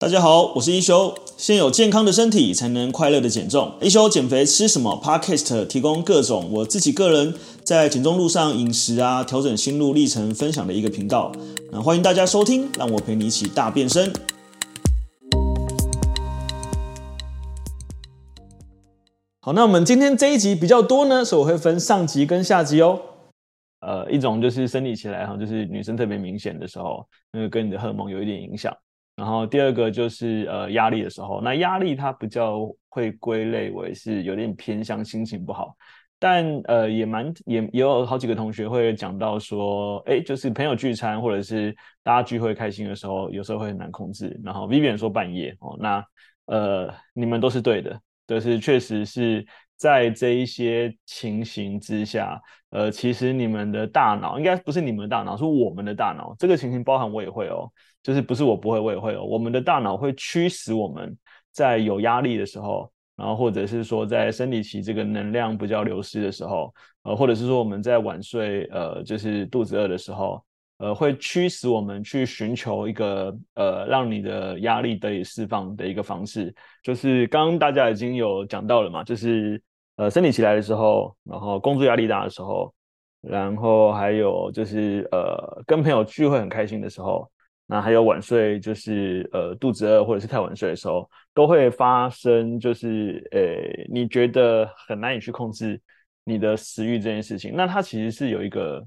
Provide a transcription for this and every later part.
大家好，我是一休。先有健康的身体，才能快乐的减重。一休减肥吃什么？Podcast 提供各种我自己个人在减重路上饮食啊，调整心路历程分享的一个频道。那欢迎大家收听，让我陪你一起大变身。好，那我们今天这一集比较多呢，所以我会分上集跟下集哦。呃，一种就是生理起来哈，就是女生特别明显的时候，那个跟你的荷尔蒙有一点影响。然后第二个就是呃压力的时候，那压力它比较会归类为是有点偏向心情不好，但呃也蛮也也有好几个同学会讲到说，哎，就是朋友聚餐或者是大家聚会开心的时候，有时候会很难控制。然后 Vivian 说半夜哦，那呃你们都是对的，就是确实是在这一些情形之下，呃其实你们的大脑应该不是你们的大脑，是我们的大脑。这个情形包含我也会哦。就是不是我不会，我也会哦。我们的大脑会驱使我们在有压力的时候，然后或者是说在生理期这个能量比较流失的时候，呃，或者是说我们在晚睡，呃，就是肚子饿的时候，呃，会驱使我们去寻求一个呃让你的压力得以释放的一个方式。就是刚刚大家已经有讲到了嘛，就是呃生理期来的时候，然后工作压力大的时候，然后还有就是呃跟朋友聚会很开心的时候。那还有晚睡，就是呃肚子饿或者是太晚睡的时候，都会发生，就是呃你觉得很难以去控制你的食欲这件事情。那它其实是有一个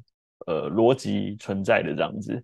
呃逻辑存在的这样子。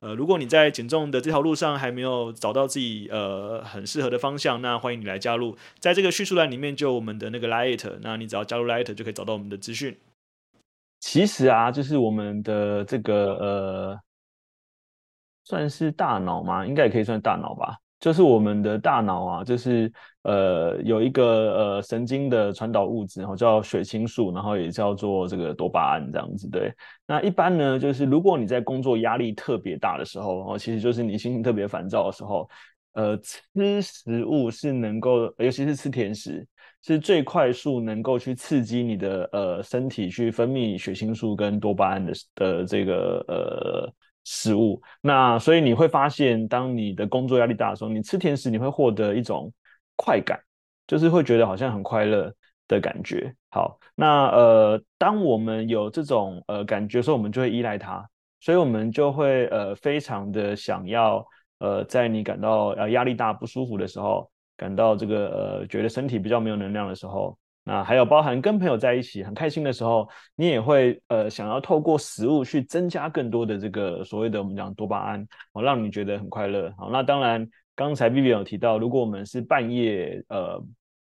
呃，如果你在减重的这条路上还没有找到自己呃很适合的方向，那欢迎你来加入，在这个叙述栏里面就有我们的那个 Light，那你只要加入 Light 就可以找到我们的资讯。其实啊，就是我们的这个呃，算是大脑吗？应该也可以算大脑吧。就是我们的大脑啊，就是呃有一个呃神经的传导物质，然后叫血清素，然后也叫做这个多巴胺这样子。对，那一般呢，就是如果你在工作压力特别大的时候，然后，其实就是你心情特别烦躁的时候，呃，吃食物是能够，尤其是吃甜食，是最快速能够去刺激你的呃身体去分泌血清素跟多巴胺的的这个呃。食物，那所以你会发现，当你的工作压力大的时候，你吃甜食，你会获得一种快感，就是会觉得好像很快乐的感觉。好，那呃，当我们有这种呃感觉的时候，我们就会依赖它，所以我们就会呃非常的想要呃，在你感到呃压力大不舒服的时候，感到这个呃觉得身体比较没有能量的时候。那还有包含跟朋友在一起很开心的时候，你也会呃想要透过食物去增加更多的这个所谓的我们讲多巴胺，哦，让你觉得很快乐。好，那当然刚才 Vivian 有提到，如果我们是半夜呃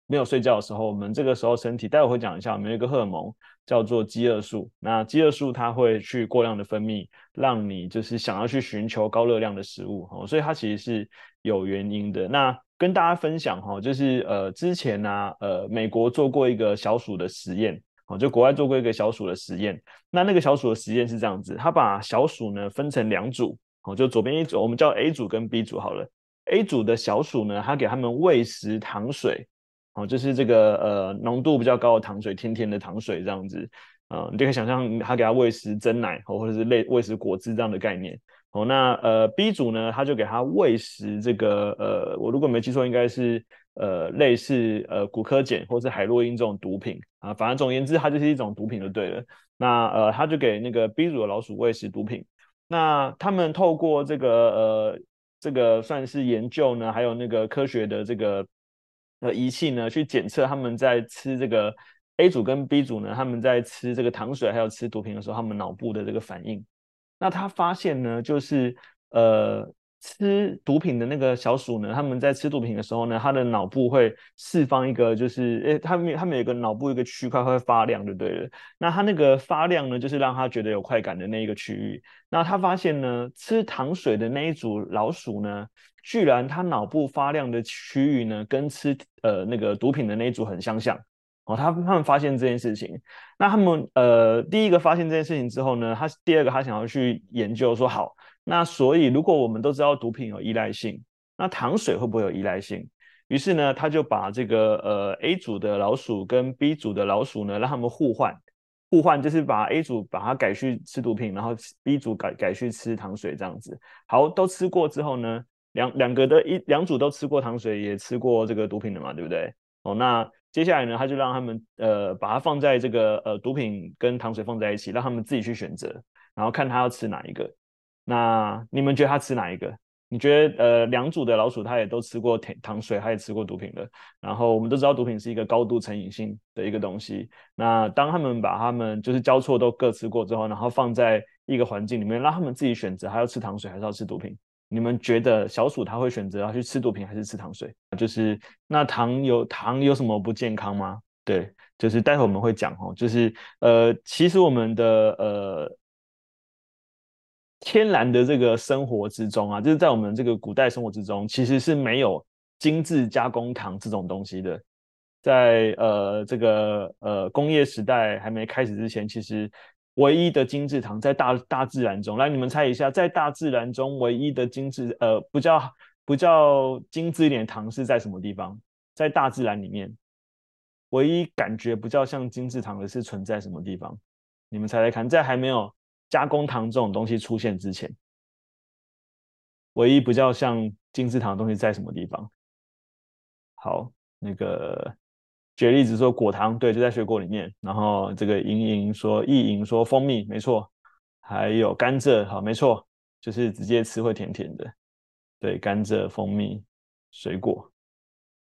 没有睡觉的时候，我们这个时候身体，待会会讲一下，我们有一个荷尔蒙叫做饥饿素。那饥饿素它会去过量的分泌，让你就是想要去寻求高热量的食物，哦，所以它其实是有原因的。那跟大家分享哈，就是呃之前呢、呃美国做过一个小鼠的实验，哦，就国外做过一个小鼠的实验。那那个小鼠的实验是这样子，他把小鼠呢分成两组，哦，就左边一组，我们叫 A 组跟 B 组好了。A 组的小鼠呢，他给他们喂食糖水，哦，就是这个呃浓度比较高的糖水，甜甜的糖水这样子，啊、你就可以想象他给他喂食真奶，或者是类喂食果汁这样的概念。哦，那呃 B 组呢，他就给他喂食这个呃，我如果没记错，应该是呃类似呃古柯碱或是海洛因这种毒品啊，反正总而言之，它就是一种毒品就对了。那呃他就给那个 B 组的老鼠喂食毒品，那他们透过这个呃这个算是研究呢，还有那个科学的这个呃仪器呢，去检测他们在吃这个 A 组跟 B 组呢，他们在吃这个糖水还有吃毒品的时候，他们脑部的这个反应。那他发现呢，就是呃吃毒品的那个小鼠呢，他们在吃毒品的时候呢，它的脑部会释放一个，就是诶，他们他们有个脑部一个区块会发亮，就对了。那它那个发亮呢，就是让它觉得有快感的那一个区域。那他发现呢，吃糖水的那一组老鼠呢，居然它脑部发亮的区域呢，跟吃呃那个毒品的那一组很相像。哦，他他们发现这件事情，那他们呃第一个发现这件事情之后呢，他第二个他想要去研究说好。那所以，如果我们都知道毒品有依赖性，那糖水会不会有依赖性？于是呢，他就把这个呃 A 组的老鼠跟 B 组的老鼠呢，让他们互换，互换就是把 A 组把它改去吃毒品，然后 B 组改改去吃糖水这样子。好，都吃过之后呢，两两个的一两组都吃过糖水，也吃过这个毒品的嘛，对不对？哦，那接下来呢，他就让他们呃把它放在这个呃毒品跟糖水放在一起，让他们自己去选择，然后看他要吃哪一个。那你们觉得他吃哪一个？你觉得呃，两组的老鼠他也都吃过糖糖水，他也吃过毒品的。然后我们都知道毒品是一个高度成瘾性的一个东西。那当他们把他们就是交错都各吃过之后，然后放在一个环境里面，让他们自己选择还要吃糖水还是要吃毒品？你们觉得小鼠它会选择要去吃毒品还是吃糖水？就是那糖有糖有什么不健康吗？对，就是待会我们会讲哦，就是呃，其实我们的呃。天然的这个生活之中啊，就是在我们这个古代生活之中，其实是没有精致加工糖这种东西的。在呃这个呃工业时代还没开始之前，其实唯一的金字塔在大大自然中，来你们猜一下，在大自然中唯一的金字呃不叫不叫精致一点的糖是在什么地方？在大自然里面，唯一感觉不叫像金字塔的是存在什么地方？你们猜猜看，在还没有。加工糖这种东西出现之前，唯一不叫像金字塔的东西在什么地方？好，那个举例子说果糖，对，就在水果里面。然后这个莹莹说，意莹说蜂蜜，没错。还有甘蔗，好，没错，就是直接吃会甜甜的。对，甘蔗、蜂蜜、水果，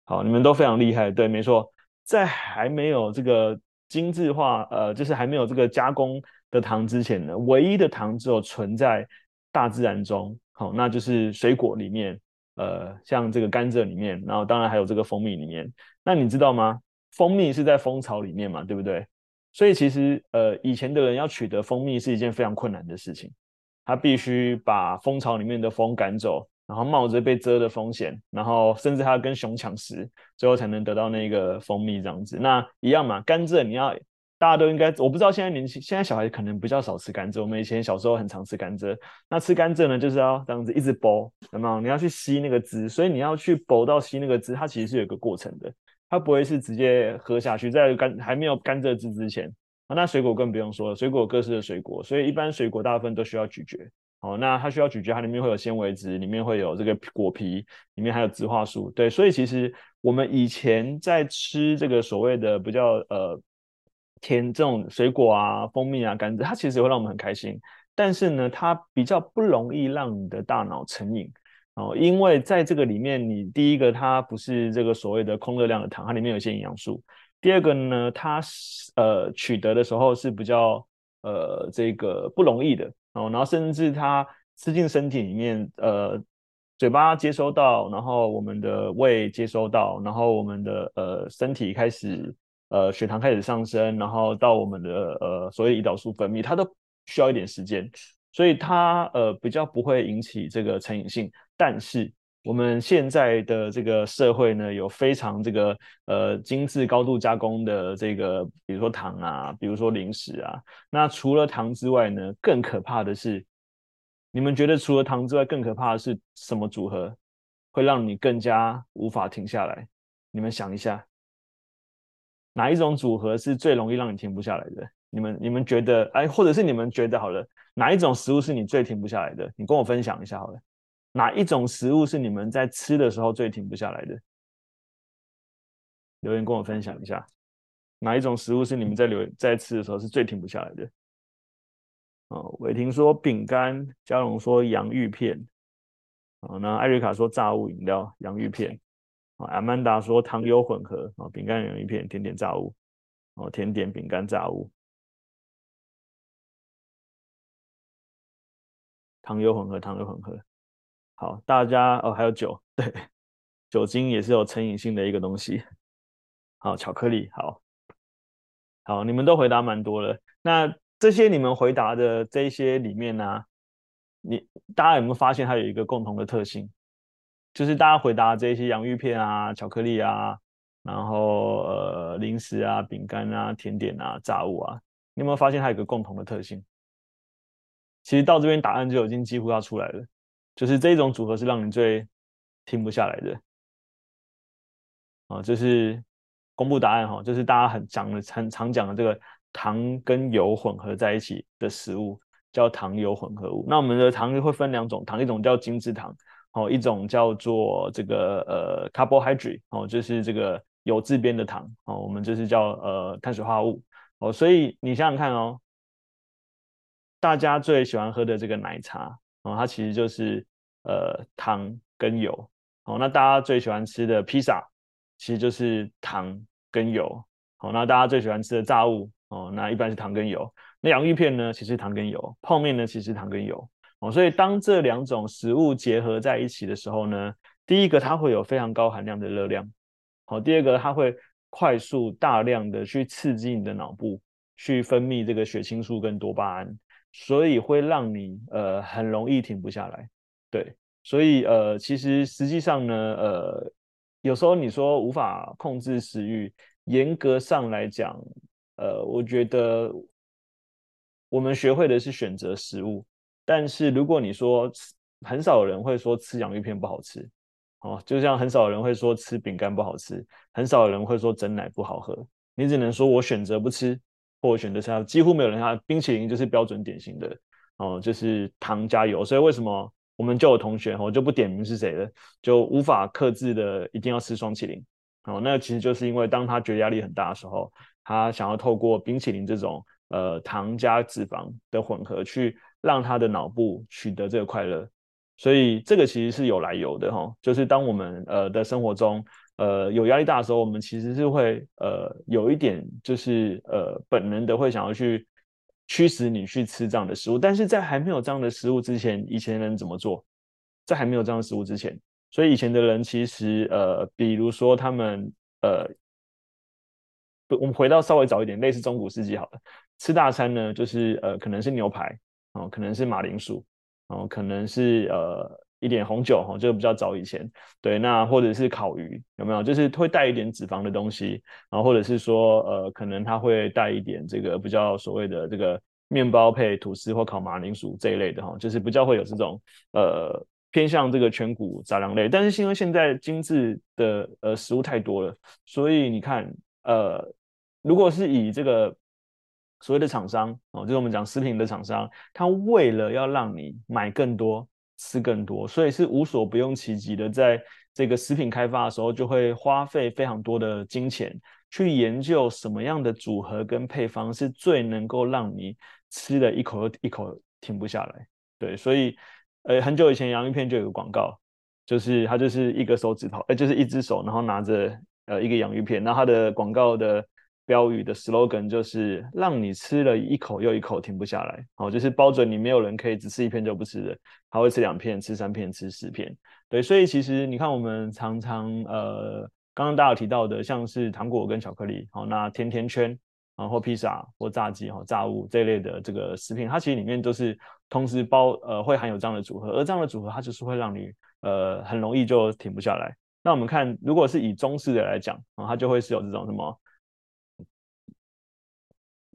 好，你们都非常厉害。对，没错，在还没有这个精致化，呃，就是还没有这个加工。的糖之前呢，唯一的糖只有存在大自然中，好，那就是水果里面，呃，像这个甘蔗里面，然后当然还有这个蜂蜜里面。那你知道吗？蜂蜜是在蜂巢里面嘛，对不对？所以其实，呃，以前的人要取得蜂蜜是一件非常困难的事情，他必须把蜂巢里面的蜂赶走，然后冒着被蛰的风险，然后甚至他要跟熊抢食，最后才能得到那个蜂蜜这样子。那一样嘛，甘蔗你要。大家都应该，我不知道现在年轻，现在小孩可能比较少吃甘蔗。我们以前小时候很常吃甘蔗。那吃甘蔗呢，就是要这样子一直剥，有没有？你要去吸那个汁，所以你要去剥到吸那个汁，它其实是有一个过程的，它不会是直接喝下去。在甘还没有甘蔗汁之前，啊，那水果更不用说了，水果各式的水果，所以一般水果大部分都需要咀嚼。好，那它需要咀嚼，它里面会有纤维质，里面会有这个果皮，里面还有植化素。对，所以其实我们以前在吃这个所谓的比较呃。甜这种水果啊，蜂蜜啊，甘蔗，它其实会让我们很开心。但是呢，它比较不容易让你的大脑成瘾哦，因为在这个里面，你第一个它不是这个所谓的空热量的糖，它里面有一些营养素。第二个呢，它呃取得的时候是比较呃这个不容易的哦，然后甚至它吃进身体里面，呃嘴巴接收到，然后我们的胃接收到，然后我们的呃身体开始。呃，血糖开始上升，然后到我们的呃所谓胰岛素分泌，它都需要一点时间，所以它呃比较不会引起这个成瘾性。但是我们现在的这个社会呢，有非常这个呃精致、高度加工的这个，比如说糖啊，比如说零食啊。那除了糖之外呢，更可怕的是，你们觉得除了糖之外，更可怕的是什么组合会让你更加无法停下来？你们想一下。哪一种组合是最容易让你停不下来的？你们你们觉得，哎，或者是你们觉得好了，哪一种食物是你最停不下来的？你跟我分享一下好了。哪一种食物是你们在吃的时候最停不下来的？留言跟我分享一下，哪一种食物是你们在留在吃的时候是最停不下来的？哦，伟霆说饼干，嘉荣说洋芋片，哦，那艾瑞卡说炸物饮料，洋芋片。啊，阿曼达说糖油混合啊，饼干洋芋片，甜点炸物，哦，甜点饼干炸物，糖油混合，糖油混合。好，大家哦，还有酒，对，酒精也是有成瘾性的一个东西。好，巧克力，好，好，你们都回答蛮多了。那这些你们回答的这一些里面呢、你大家有没有发现它有一个共同的特性？就是大家回答这些洋芋片啊、巧克力啊，然后呃零食啊、饼干啊、甜点啊、炸物啊，你有没有发现它有个共同的特性？其实到这边答案就已经几乎要出来了，就是这种组合是让你最停不下来的。啊，就是公布答案哈，就是大家很讲的、很常讲的这个糖跟油混合在一起的食物叫糖油混合物。那我们的糖会分两种糖，一种叫精制糖，哦，一种叫做这个呃 carbohydrate，哦，就是这个有字边的糖，哦，我们就是叫呃碳水化合物，哦，所以你想想看哦。大家最喜欢喝的这个奶茶哦，它其实就是呃糖跟油哦。那大家最喜欢吃的披萨，其实就是糖跟油。好，那大家最喜欢吃的炸物哦，那一般是糖跟油。那洋芋片呢，其实糖跟油；泡面呢，其实糖跟油。哦，所以当这两种食物结合在一起的时候呢，第一个它会有非常高含量的热量。好，第二个它会快速大量的去刺激你的脑部，去分泌这个血清素跟多巴胺。所以会让你呃很容易停不下来，对，所以呃其实实际上呢呃有时候你说无法控制食欲，严格上来讲，呃我觉得我们学会的是选择食物，但是如果你说很少有人会说吃洋芋片不好吃，哦，就像很少人会说吃饼干不好吃，很少人会说整奶不好喝，你只能说我选择不吃。或选择是几乎没有人他冰淇淋就是标准典型的哦，就是糖加油。所以为什么我们就有同学我就不点名是谁了，就无法克制的一定要吃双淇淋哦。那其实就是因为当他觉得压力很大的时候，他想要透过冰淇淋这种呃糖加脂肪的混合，去让他的脑部取得这个快乐。所以这个其实是有来由的哈，就是当我们呃的生活中。呃，有压力大的时候，我们其实是会呃有一点就是呃本能的会想要去驱使你去吃这样的食物，但是在还没有这样的食物之前，以前人怎么做？在还没有这样的食物之前，所以以前的人其实呃，比如说他们呃，我们回到稍微早一点，类似中古世纪好了，吃大餐呢，就是呃可能是牛排哦，可能是马铃薯哦，可能是呃。一点红酒哈，这个比较早以前，对，那或者是烤鱼有没有？就是会带一点脂肪的东西，然后或者是说，呃，可能它会带一点这个比较所谓的这个面包配吐司或烤马铃薯这一类的哈，就是比较会有这种呃偏向这个全谷杂粮类。但是因为现在精致的呃食物太多了，所以你看，呃，如果是以这个所谓的厂商哦，就是我们讲食品的厂商，他为了要让你买更多。吃更多，所以是无所不用其极的，在这个食品开发的时候，就会花费非常多的金钱去研究什么样的组合跟配方是最能够让你吃的一口一口停不下来。对，所以呃，很久以前洋芋片就有个广告，就是它就是一个手指头，呃，就是一只手，然后拿着呃一个洋芋片，那它的广告的。标语的 slogan 就是让你吃了一口又一口停不下来，哦，就是包准你没有人可以只吃一片就不吃的，他会吃两片、吃三片、吃十片。对，所以其实你看，我们常常呃，刚刚大家有提到的，像是糖果跟巧克力，好，那甜甜圈，然后披萨或炸鸡、哈炸物这一类的这个食品，它其实里面都是同时包呃会含有这样的组合，而这样的组合它就是会让你呃很容易就停不下来。那我们看，如果是以中式的来讲啊，它就会是有这种什么。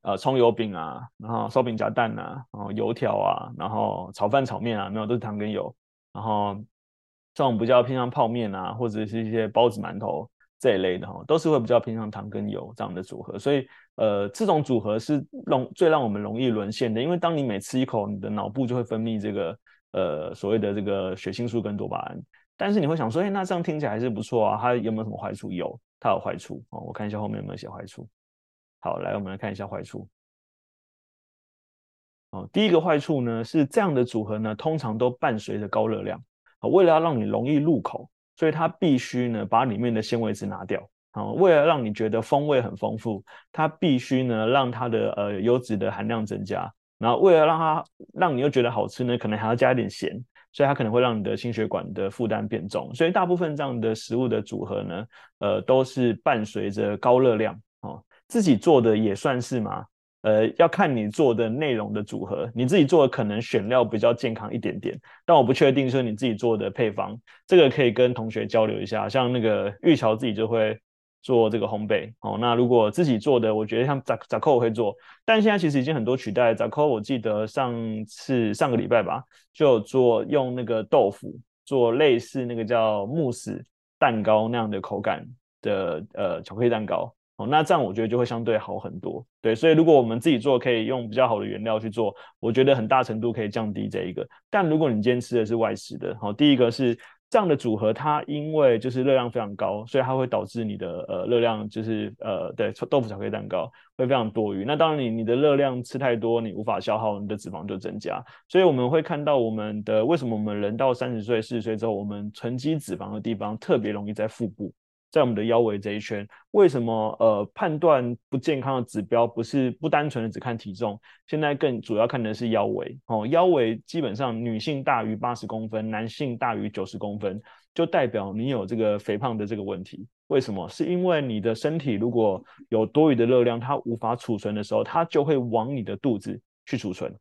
呃，葱油饼啊，然后烧饼夹蛋啊，然后油条啊，然后炒饭炒面啊，没有都是糖跟油。然后这种比较偏向泡面啊，或者是一些包子、馒头这一类的哈，都是会比较偏向糖跟油这样的组合。所以呃，这种组合是容最让我们容易沦陷的，因为当你每吃一口，你的脑部就会分泌这个呃所谓的这个血清素跟多巴胺。但是你会想说，哎，那这样听起来还是不错啊，它有没有什么坏处？有，它有坏处哦。我看一下后面有没有写坏处。好，来，我们来看一下坏处。哦，第一个坏处呢是这样的组合呢，通常都伴随着高热量。啊，为了要让你容易入口，所以它必须呢把里面的纤维质拿掉。啊，为了让你觉得风味很丰富，它必须呢让它的呃油脂的含量增加。然后为了让它让你又觉得好吃呢，可能还要加一点咸。所以它可能会让你的心血管的负担变重。所以大部分这样的食物的组合呢，呃，都是伴随着高热量。自己做的也算是吗？呃，要看你做的内容的组合，你自己做的可能选料比较健康一点点，但我不确定说你自己做的配方，这个可以跟同学交流一下。像那个玉桥自己就会做这个烘焙哦。那如果自己做的，我觉得像扎扎扣我会做，但现在其实已经很多取代扎扣。我记得上次上个礼拜吧，就有做用那个豆腐做类似那个叫慕斯蛋糕那样的口感的呃巧克力蛋糕。哦，那这样我觉得就会相对好很多，对，所以如果我们自己做，可以用比较好的原料去做，我觉得很大程度可以降低这一个。但如果你今天吃的是外食的，好，第一个是这样的组合，它因为就是热量非常高，所以它会导致你的呃热量就是呃对豆腐巧克力蛋糕会非常多余。那当然你你的热量吃太多，你无法消耗，你的脂肪就增加。所以我们会看到我们的为什么我们人到三十岁四十岁之后，我们囤积脂肪的地方特别容易在腹部。在我们的腰围这一圈，为什么呃判断不健康的指标不是不单纯的只看体重，现在更主要看的是腰围哦。腰围基本上女性大于八十公分，男性大于九十公分，就代表你有这个肥胖的这个问题。为什么？是因为你的身体如果有多余的热量，它无法储存的时候，它就会往你的肚子去储存，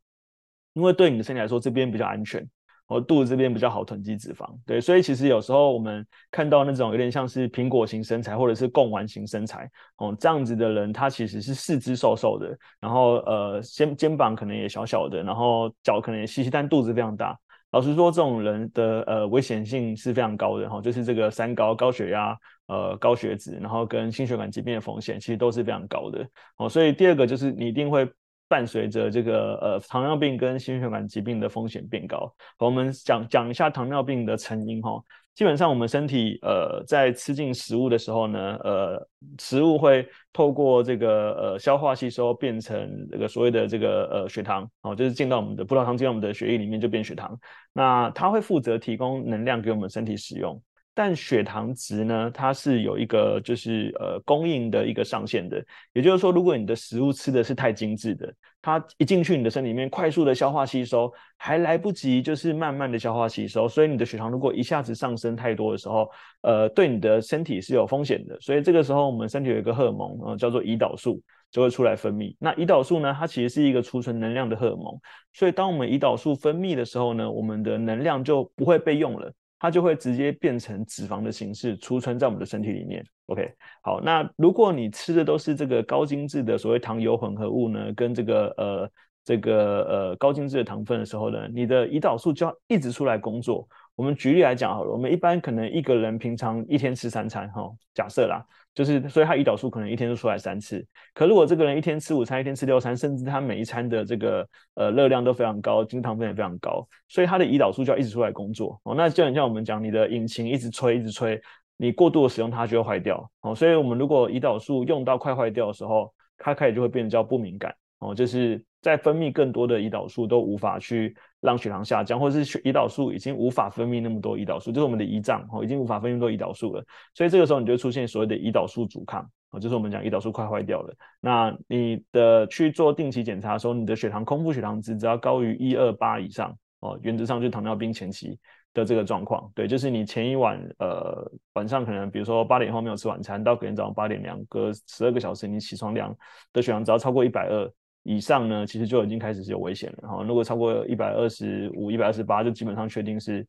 因为对你的身体来说，这边比较安全。我肚子这边比较好囤积脂肪，对，所以其实有时候我们看到那种有点像是苹果型身材或者是贡丸型身材，哦，这样子的人，他其实是四肢瘦瘦的，然后呃肩肩膀可能也小小的，然后脚可能也细细，但肚子非常大。老实说，这种人的呃危险性是非常高的哈，就是这个三高、高血压、呃高血脂，然后跟心血管疾病的风险其实都是非常高的。哦，所以第二个就是你一定会。伴随着这个呃糖尿病跟心血管疾病的风险变高，我们讲讲一下糖尿病的成因哈。基本上我们身体呃在吃进食物的时候呢，呃食物会透过这个呃消化吸收变成这个所谓的这个呃血糖哦，就是进到我们的葡萄糖进到我们的血液里面就变血糖，那它会负责提供能量给我们身体使用。但血糖值呢，它是有一个就是呃供应的一个上限的，也就是说，如果你的食物吃的是太精致的，它一进去你的身体里面，快速的消化吸收，还来不及就是慢慢的消化吸收，所以你的血糖如果一下子上升太多的时候，呃，对你的身体是有风险的。所以这个时候，我们身体有一个荷尔蒙，呃，叫做胰岛素，就会出来分泌。那胰岛素呢，它其实是一个储存能量的荷尔蒙，所以当我们胰岛素分泌的时候呢，我们的能量就不会被用了。它就会直接变成脂肪的形式储存在我们的身体里面。OK，好，那如果你吃的都是这个高精致的所谓糖油混合物呢，跟这个呃这个呃高精致的糖分的时候呢，你的胰岛素就要一直出来工作。我们举例来讲好了，我们一般可能一个人平常一天吃三餐，哈，假设啦，就是所以他胰岛素可能一天就出来三次。可如果这个人一天吃午餐，一天吃六餐，甚至他每一餐的这个呃热量都非常高，精糖分也非常高，所以他的胰岛素就要一直出来工作哦。那就很像我们讲，你的引擎一直吹，一直吹，你过度的使用它就会坏掉哦。所以我们如果胰岛素用到快坏掉的时候，它开始就会变得叫不敏感哦，就是。在分泌更多的胰岛素都无法去让血糖下降，或者是胰岛素已经无法分泌那么多胰岛素，就是我们的胰脏哦，已经无法分泌那么多胰岛素了。所以这个时候你就会出现所谓的胰岛素阻抗啊，就是我们讲胰岛素快坏掉了。那你的去做定期检查的时候，你的血糖空腹血糖值只要高于一二八以上哦，原则上就是糖尿病前期的这个状况。对，就是你前一晚呃晚上可能比如说八点后没有吃晚餐，到隔天早上八点量隔十二个小时你起床量的血糖只要超过一百二。以上呢，其实就已经开始是有危险了哈。如果超过一百二十五、一百二十八，就基本上确定是，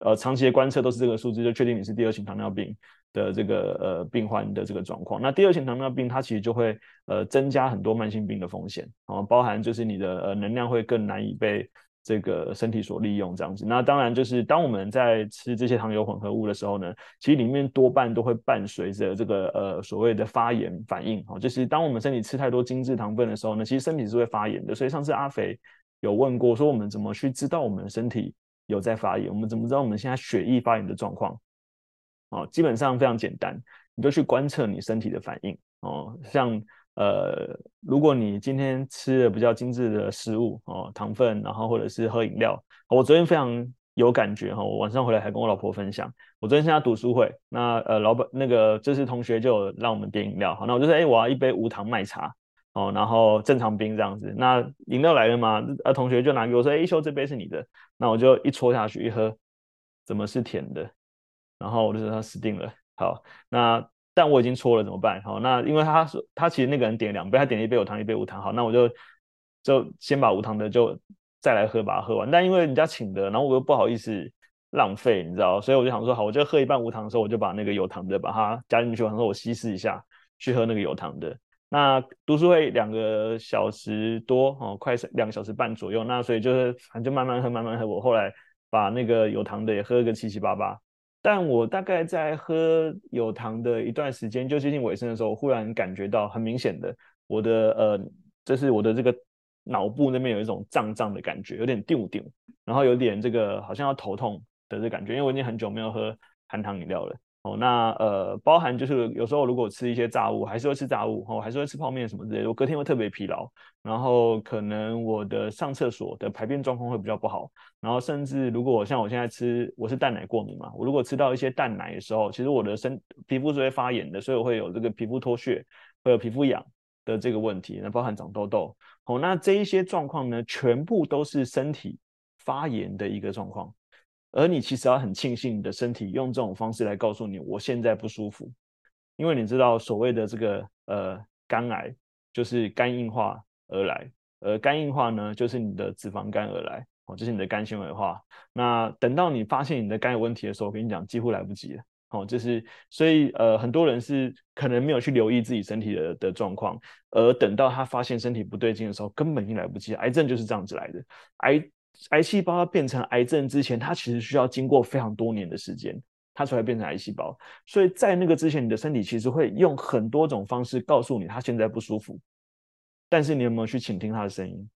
呃，长期的观测都是这个数字，就确定你是第二型糖尿病的这个呃病患的这个状况。那第二型糖尿病它其实就会呃增加很多慢性病的风险啊，包含就是你的呃能量会更难以被。这个身体所利用这样子，那当然就是当我们在吃这些糖油混合物的时候呢，其实里面多半都会伴随着这个呃所谓的发炎反应哦，就是当我们身体吃太多精致糖分的时候呢，其实身体是会发炎的。所以上次阿肥有问过说，我们怎么去知道我们身体有在发炎？我们怎么知道我们现在血液发炎的状况？哦，基本上非常简单，你就去观测你身体的反应哦，像。呃，如果你今天吃了比较精致的食物哦，糖分，然后或者是喝饮料，我昨天非常有感觉哈，我晚上回来还跟我老婆分享，我昨天参加读书会，那呃老板那个就是同学就让我们点饮料，好，那我就说，哎，我要一杯无糖麦茶，哦，然后正常冰这样子。那饮料来了嘛？呃，同学就拿给我说：“哎，一休，这杯是你的。”那我就一戳下去一喝，怎么是甜的？然后我就说他死定了。好，那但我已经戳了怎么办？好，那因为他说他其实那个人点两杯，他点了一杯有糖，一杯无糖。好，那我就就先把无糖的就再来喝，把它喝完。但因为人家请的，然后我又不好意思浪费，你知道，所以我就想说，好，我就喝一半无糖的时候，我就把那个有糖的把它加进去。我想说我稀释一下，去喝那个有糖的。那读书会两个小时多哦，快两个小时半左右。那所以就是反正就慢慢喝，慢慢喝。我后来把那个有糖的也喝个七七八八。但我大概在喝有糖的一段时间，就接近尾声的时候，忽然感觉到很明显的，我的呃，就是我的这个脑部那边有一种胀胀的感觉，有点丢丢，然后有点这个好像要头痛的这感觉，因为我已经很久没有喝含糖饮料了。哦，那呃，包含就是有时候如果吃一些炸物，还是会吃炸物，哦，还是会吃泡面什么之类的，我隔天会特别疲劳，然后可能我的上厕所的排便状况会比较不好，然后甚至如果像我现在吃，我是蛋奶过敏嘛，我如果吃到一些蛋奶的时候，其实我的身皮肤是会发炎的，所以我会有这个皮肤脱屑，会有皮肤痒的这个问题，那包含长痘痘。哦，那这一些状况呢，全部都是身体发炎的一个状况。而你其实要很庆幸你的身体用这种方式来告诉你，我现在不舒服，因为你知道所谓的这个呃肝癌就是肝硬化而来，而肝硬化呢就是你的脂肪肝而来，哦，就是你的肝纤维化。那等到你发现你的肝有问题的时候，我跟你讲几乎来不及了，哦，就是所以呃很多人是可能没有去留意自己身体的的状况，而等到他发现身体不对劲的时候，根本已经来不及。癌症就是这样子来的，癌。癌细胞要变成癌症之前，它其实需要经过非常多年的时间，它才会变成癌细胞。所以在那个之前，你的身体其实会用很多种方式告诉你，它现在不舒服。但是你有没有去倾听它的声音？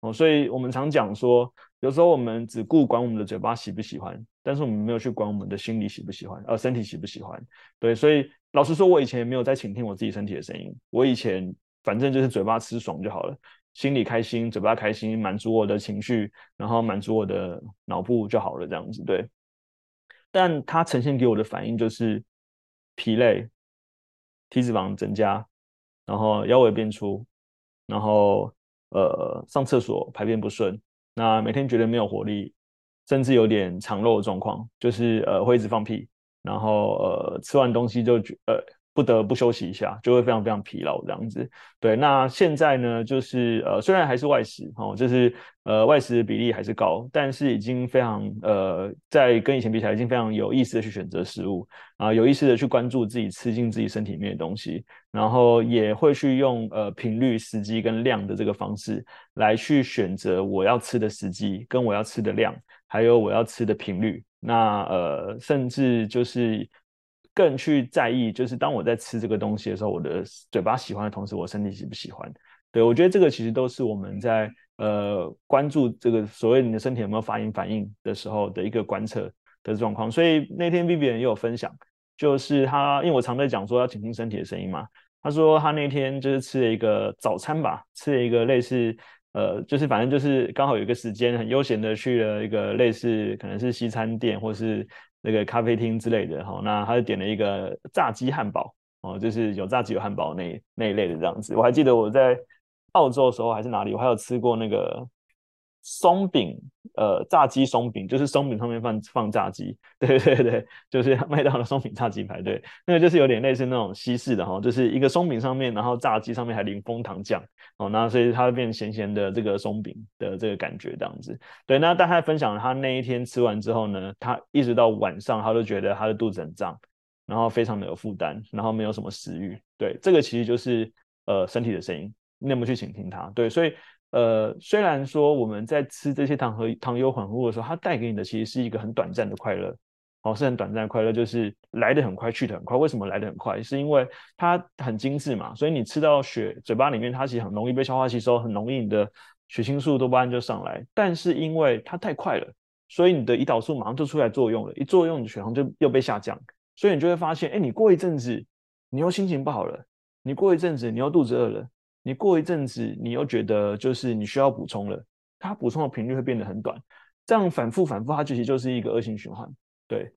哦，所以我们常讲说，有时候我们只顾管我们的嘴巴喜不喜欢，但是我们没有去管我们的心里喜不喜欢，呃，身体喜不喜欢。对，所以老实说，我以前也没有在倾听我自己身体的声音。我以前反正就是嘴巴吃爽就好了。心里开心，嘴巴开心，满足我的情绪，然后满足我的脑部就好了，这样子对。但它呈现给我的反应就是疲累、体脂肪增加，然后腰围变粗，然后呃上厕所排便不顺，那每天觉得没有活力，甚至有点肠漏的状况，就是呃会一直放屁，然后呃吃完东西就觉呃。不得不休息一下，就会非常非常疲劳这样子。对，那现在呢，就是呃，虽然还是外食哦，就是呃外食的比例还是高，但是已经非常呃，在跟以前比起来，已经非常有意识的去选择食物啊、有意识的去关注自己吃进自己身体里面的东西，然后也会去用呃频率、时机跟量的这个方式来去选择我要吃的时机跟我要吃的量，还有我要吃的频率。那呃，甚至就是。更去在意，就是当我在吃这个东西的时候，我的嘴巴喜欢的同时，我身体喜不喜欢？对，我觉得这个其实都是我们在呃关注这个所谓你的身体有没有发炎反应的时候的一个观测的状况。所以那天 Vivian 也有分享，就是他因为我常在讲说要倾听身体的声音嘛，他说他那天就是吃了一个早餐吧，吃了一个类似呃，就是反正就是刚好有一个时间很悠闲的去了一个类似可能是西餐店或是。那个咖啡厅之类的，哈，那他就点了一个炸鸡汉堡，哦，就是有炸鸡有汉堡那那一类的这样子。我还记得我在澳洲的时候还是哪里，我还有吃过那个松饼，呃，炸鸡松饼，就是松饼上面放放炸鸡，对对对，就是 麦当劳松饼炸鸡排，对，那个就是有点类似那种西式的哈，就是一个松饼上面，然后炸鸡上面还淋枫糖酱。哦，那所以它会变咸咸的这个松饼的这个感觉这样子，对。那大概分享了他那一天吃完之后呢，他一直到晚上，他都觉得他的肚子很胀，然后非常的有负担，然后没有什么食欲。对，这个其实就是呃身体的声音，你有没有去倾听它？对，所以呃虽然说我们在吃这些糖和糖油混合物的时候，它带给你的其实是一个很短暂的快乐。哦，是很短暂的快乐，就是来得很快，去得很快。为什么来得很快？是因为它很精致嘛，所以你吃到血嘴巴里面，它其实很容易被消化吸收，很容易你的血清素、多巴胺就上来。但是因为它太快了，所以你的胰岛素马上就出来作用了，一作用你血糖就又被下降，所以你就会发现，哎，你过一阵子你又心情不好了，你过一阵子你又肚子饿了，你过一阵子你又觉得就是你需要补充了，它补充的频率会变得很短，这样反复反复，它其实就是一个恶性循环。对，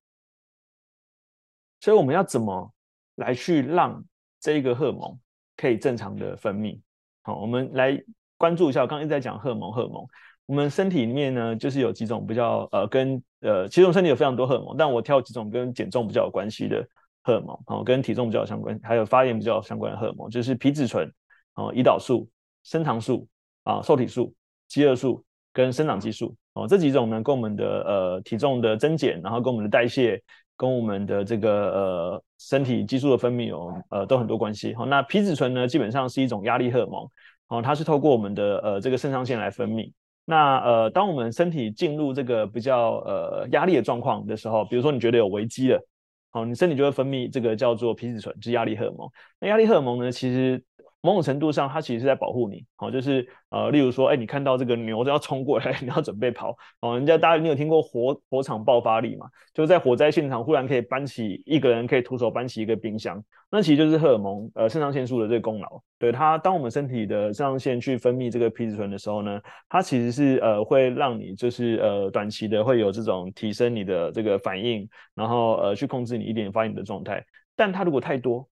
所以我们要怎么来去让这一个荷尔蒙可以正常的分泌？好，我们来关注一下，我刚刚一直在讲荷尔蒙，荷尔蒙。我们身体里面呢，就是有几种比较呃跟呃，其实我们身体有非常多荷尔蒙，但我挑几种跟减重比较有关系的荷尔蒙，哦，跟体重比较相关，还有发炎比较相关的荷尔蒙，就是皮质醇、哦，胰岛素、升糖素啊、受体素、饥饿素跟生长激素，哦，这几种呢，跟我们的呃体重的增减，然后跟我们的代谢，跟我们的这个呃身体激素的分泌有呃都很多关系。好，那皮质醇呢，基本上是一种压力荷尔蒙，哦，它是透过我们的呃这个肾上腺来分泌。那呃，当我们身体进入这个比较呃压力的状况的时候，比如说你觉得有危机了，好，你身体就会分泌这个叫做皮质醇，就是压力荷尔蒙。那压力荷尔蒙呢，其实某种程度上它其实是在保护你，好，就是呃，例如说，哎，你看到这个牛都要冲过来，你要准备跑，哦，人家大家你有听过火火场爆发力嘛？就是在火灾现场忽然可以搬起一个人可以徒手搬起一个冰箱，那其实就是荷尔蒙呃肾上腺素的这个功劳。对它，当我们身体的肾上腺去分泌这个皮质醇的时候呢，它其实是呃会让你就是呃短期的会有这种提升你的这个反应，然后呃去控制你一点发炎的状态。但它如果太多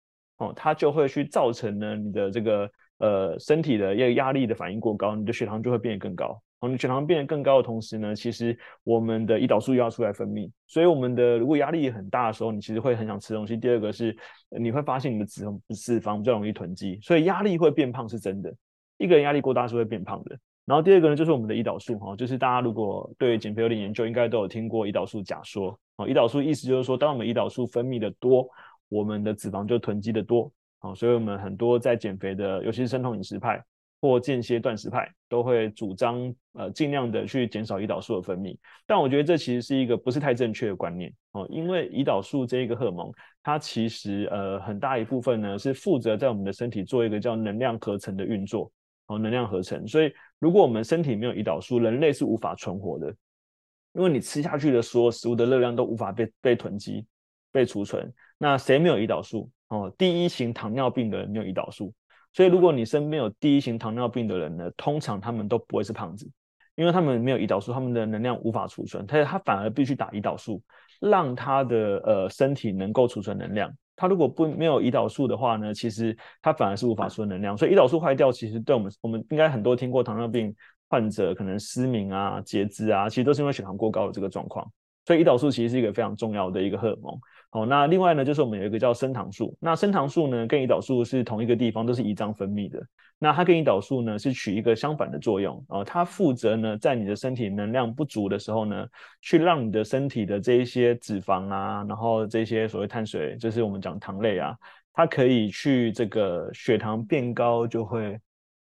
它就会去造成呢你的这个呃身体的一个压力的反应过高，你的血糖就会变得更高。哦你血糖变得更高的同时呢，其实我们的胰岛素又要出来分泌，所以我们的如果压力很大的时候，你其实会很想吃东西。第二个是你会发现你的脂脂肪比较容易囤积，所以压力会变胖是真的。一个人压力过大是会变胖的。然后第二个呢，就是我们的胰岛素哈，就是大家如果对减肥有点研究，应该都有听过胰岛素假说。哦，胰岛素意思就是说，当我们胰岛素分泌的多，我们的脂肪就囤积的多。好，所以我们很多在减肥的，尤其是生酮饮食派。或间歇断食派都会主张，呃，尽量的去减少胰岛素的分泌，但我觉得这其实是一个不是太正确的观念哦，因为胰岛素这一个荷尔蒙，它其实呃很大一部分呢是负责在我们的身体做一个叫能量合成的运作，哦，能量合成，所以如果我们身体没有胰岛素，人类是无法存活的，因为你吃下去的所有食物的热量都无法被被囤积、被储存，那谁没有胰岛素？哦，第一型糖尿病的人没有胰岛素。所以，如果你身边有第一型糖尿病的人呢，通常他们都不会是胖子，因为他们没有胰岛素，他们的能量无法储存，他他反而必须打胰岛素，让他的呃身体能够储存能量。他如果不没有胰岛素的话呢，其实他反而是无法储存能量。所以胰岛素坏掉，其实对我们我们应该很多听过糖尿病患者可能失明啊、截肢啊，其实都是因为血糖过高的这个状况。所以胰岛素其实是一个非常重要的一个荷尔蒙。哦，那另外呢，就是我们有一个叫升糖素。那升糖素呢，跟胰岛素是同一个地方，都是胰脏分泌的。那它跟胰岛素呢，是取一个相反的作用啊。它负责呢，在你的身体能量不足的时候呢，去让你的身体的这一些脂肪啊，然后这些所谓碳水，就是我们讲糖类啊，它可以去这个血糖变高就会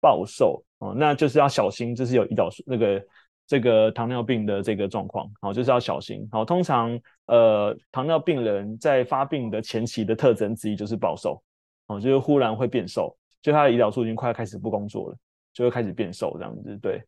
暴瘦哦。那就是要小心，就是有胰岛素那个。这个糖尿病的这个状况，好，就是要小心。好，通常呃，糖尿病人在发病的前期的特征之一就是暴瘦，哦，就是忽然会变瘦，就他的胰岛素已经快要开始不工作了，就会开始变瘦这样子。对，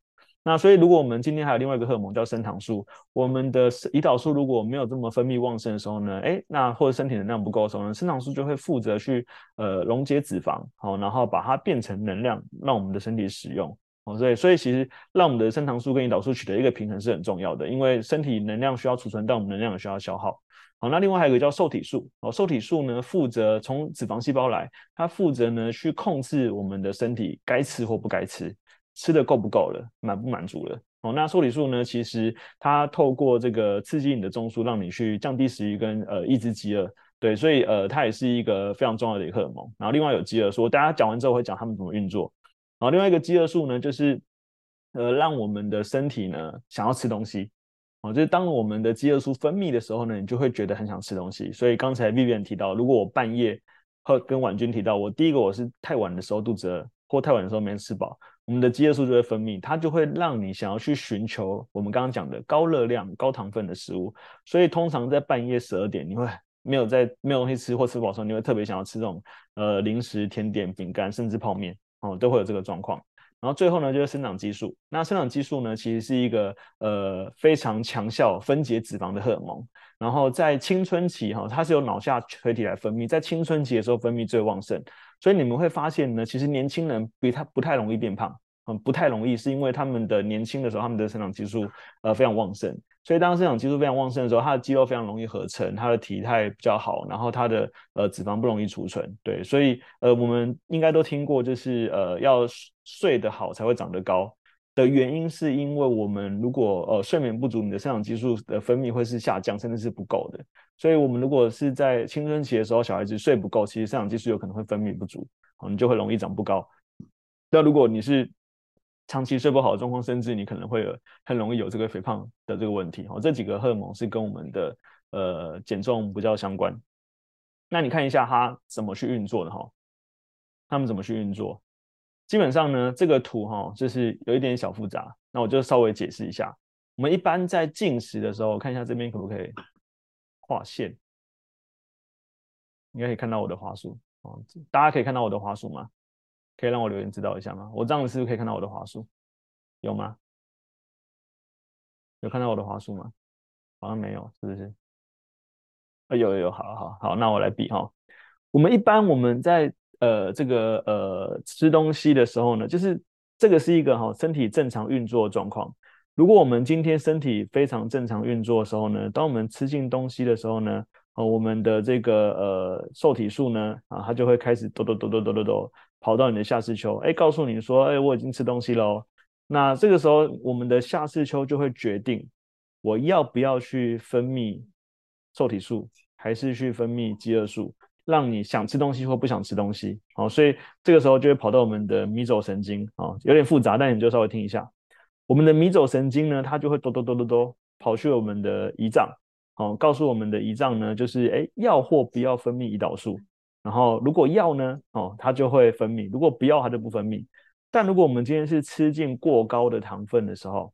那所以如果我们今天还有另外一个荷尔蒙叫升糖素，我们的胰岛素如果没有这么分泌旺盛的时候呢，哎，那或者身体能量不够的时候呢，升糖素就会负责去呃溶解脂肪，好，然后把它变成能量，让我们的身体使用。所以，所以其实让我们的升糖素跟胰岛素取得一个平衡是很重要的，因为身体能量需要储存，但我们能量也需要消耗。好，那另外还有一个叫受体素，哦，受体素呢负责从脂肪细胞来，它负责呢去控制我们的身体该吃或不该吃，吃的够不够了，满不满足了。哦，那受体素呢，其实它透过这个刺激你的中枢，让你去降低食欲跟呃抑制饥饿。对，所以呃它也是一个非常重要的一个荷尔蒙。然后另外有饥饿素，大家讲完之后会讲他们怎么运作。然后另外一个饥饿素呢，就是呃，让我们的身体呢想要吃东西，哦，就是当我们的饥饿素分泌的时候呢，你就会觉得很想吃东西。所以刚才 Vivian 提到，如果我半夜和跟婉君提到，我第一个我是太晚的时候肚子饿，或太晚的时候没吃饱，我们的饥饿素就会分泌，它就会让你想要去寻求我们刚刚讲的高热量、高糖分的食物。所以通常在半夜十二点，你会没有在没有东西吃或吃饱的时候，你会特别想要吃这种呃零食、甜点、饼干，甚至泡面。哦，都会有这个状况。然后最后呢，就是生长激素。那生长激素呢，其实是一个呃非常强效分解脂肪的荷尔蒙。然后在青春期哈、哦，它是由脑下垂体来分泌，在青春期的时候分泌最旺盛。所以你们会发现呢，其实年轻人比他不太容易变胖。嗯，不太容易，是因为他们的年轻的时候，他们的生长激素呃非常旺盛，所以当生长激素非常旺盛的时候，他的肌肉非常容易合成，他的体态比较好，然后他的呃脂肪不容易储存，对，所以呃我们应该都听过，就是呃要睡得好才会长得高。的原因，是因为我们如果呃睡眠不足，你的生长激素的分泌会是下降，甚至是不够的，所以我们如果是在青春期的时候，小孩子睡不够，其实生长激素有可能会分泌不足，你就会容易长不高。那如果你是长期睡不好的状况，甚至你可能会有很容易有这个肥胖的这个问题。哦，这几个荷尔蒙是跟我们的呃减重比较相关。那你看一下它怎么去运作的哈？他们怎么去运作？基本上呢，这个图哈就是有一点小复杂。那我就稍微解释一下。我们一般在进食的时候，看一下这边可不可以画线？应该可以看到我的滑鼠哦。大家可以看到我的滑鼠吗？可以让我留言知道一下吗？我这样子是不是可以看到我的滑鼠？有吗？有看到我的滑鼠吗？好像没有，是不是？啊，有有有，好好好，那我来比哈。我们一般我们在呃这个呃吃东西的时候呢，就是这个是一个哈身体正常运作的状况。如果我们今天身体非常正常运作的时候呢，当我们吃进东西的时候呢，呃，我们的这个呃受体素呢啊，它就会开始抖抖抖抖抖抖抖。跑到你的下视丘，哎，告诉你说，哎，我已经吃东西喽。那这个时候，我们的下视丘就会决定我要不要去分泌受体素，还是去分泌饥饿素，让你想吃东西或不想吃东西。好，所以这个时候就会跑到我们的迷走神经，啊，有点复杂，但你就稍微听一下。我们的迷走神经呢，它就会哆哆哆哆哆跑去我们的胰脏，好，告诉我们的胰脏呢，就是哎，要或不要分泌胰岛素。然后如果要呢，哦，它就会分泌；如果不要，它就不分泌。但如果我们今天是吃进过高的糖分的时候，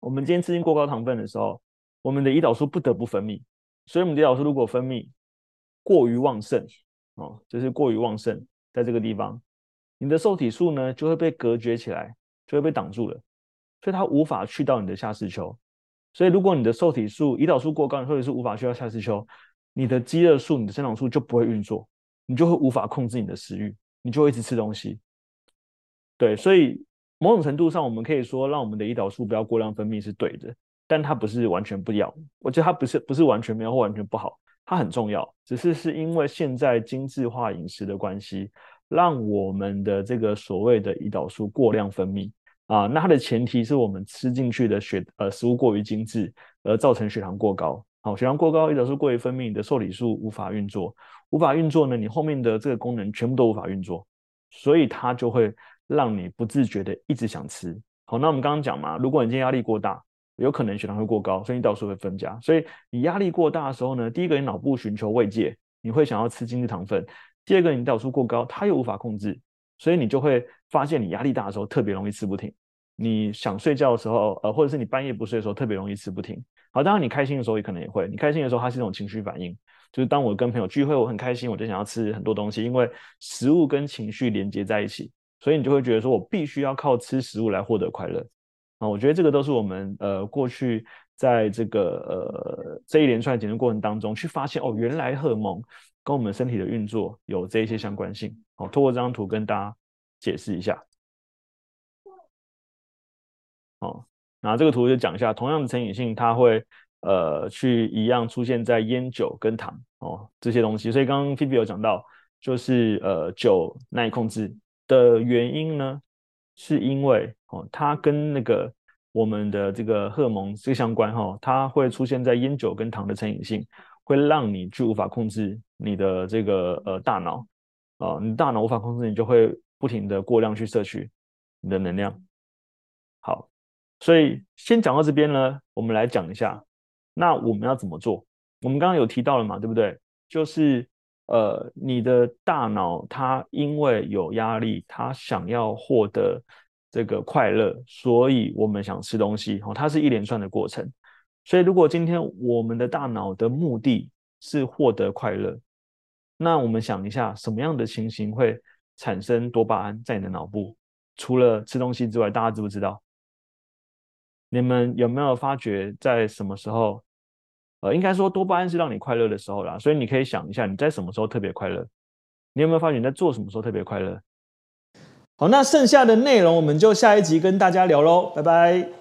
我们今天吃进过高糖分的时候，我们的胰岛素不得不分泌。所以，我们的胰岛素如果分泌过于旺盛，哦，就是过于旺盛，在这个地方，你的受体素呢就会被隔绝起来，就会被挡住了，所以它无法去到你的下视丘。所以，如果你的受体素、胰岛素过高，受体素无法去到下视丘，你的饥饿素、你的生长素就不会运作。你就会无法控制你的食欲，你就会一直吃东西。对，所以某种程度上，我们可以说，让我们的胰岛素不要过量分泌是对的，但它不是完全不要。我觉得它不是不是完全没有或完全不好，它很重要。只是是因为现在精致化饮食的关系，让我们的这个所谓的胰岛素过量分泌啊。那它的前提是我们吃进去的血呃食物过于精致，而造成血糖过高。好，血糖过高，胰岛素过于分泌，你的受体素无法运作，无法运作呢，你后面的这个功能全部都无法运作，所以它就会让你不自觉的一直想吃。好，那我们刚刚讲嘛，如果你今天压力过大，有可能血糖会过高，所以胰岛素会增加。所以你压力过大的时候呢，第一个你脑部寻求慰藉，你会想要吃精制糖分；第二个你胰岛素过高，它又无法控制，所以你就会发现你压力大的时候特别容易吃不停。你想睡觉的时候，呃，或者是你半夜不睡的时候，特别容易吃不停。好，当然你开心的时候也可能也会。你开心的时候，它是一种情绪反应，就是当我跟朋友聚会，我很开心，我就想要吃很多东西，因为食物跟情绪连接在一起，所以你就会觉得说我必须要靠吃食物来获得快乐。啊，我觉得这个都是我们呃过去在这个呃这一连串的减重过程当中去发现哦，原来荷尔蒙跟我们身体的运作有这一些相关性。好，透过这张图跟大家解释一下。好好。那这个图就讲一下，同样的成瘾性，它会呃去一样出现在烟酒跟糖哦这些东西。所以刚刚 Phoebe 有讲到，就是呃酒难以控制的原因呢，是因为哦它跟那个我们的这个荷尔蒙是相关哈、哦，它会出现在烟酒跟糖的成瘾性，会让你去无法控制你的这个呃大脑啊、哦，你大脑无法控制，你就会不停的过量去摄取你的能量。好。所以先讲到这边呢，我们来讲一下，那我们要怎么做？我们刚刚有提到了嘛，对不对？就是呃，你的大脑它因为有压力，它想要获得这个快乐，所以我们想吃东西哦，它是一连串的过程。所以如果今天我们的大脑的目的是获得快乐，那我们想一下，什么样的情形会产生多巴胺在你的脑部？除了吃东西之外，大家知不知道？你们有没有发觉在什么时候？呃，应该说多巴胺是让你快乐的时候啦，所以你可以想一下，你在什么时候特别快乐？你有没有发觉你在做什么时候特别快乐？好，那剩下的内容我们就下一集跟大家聊喽，拜拜。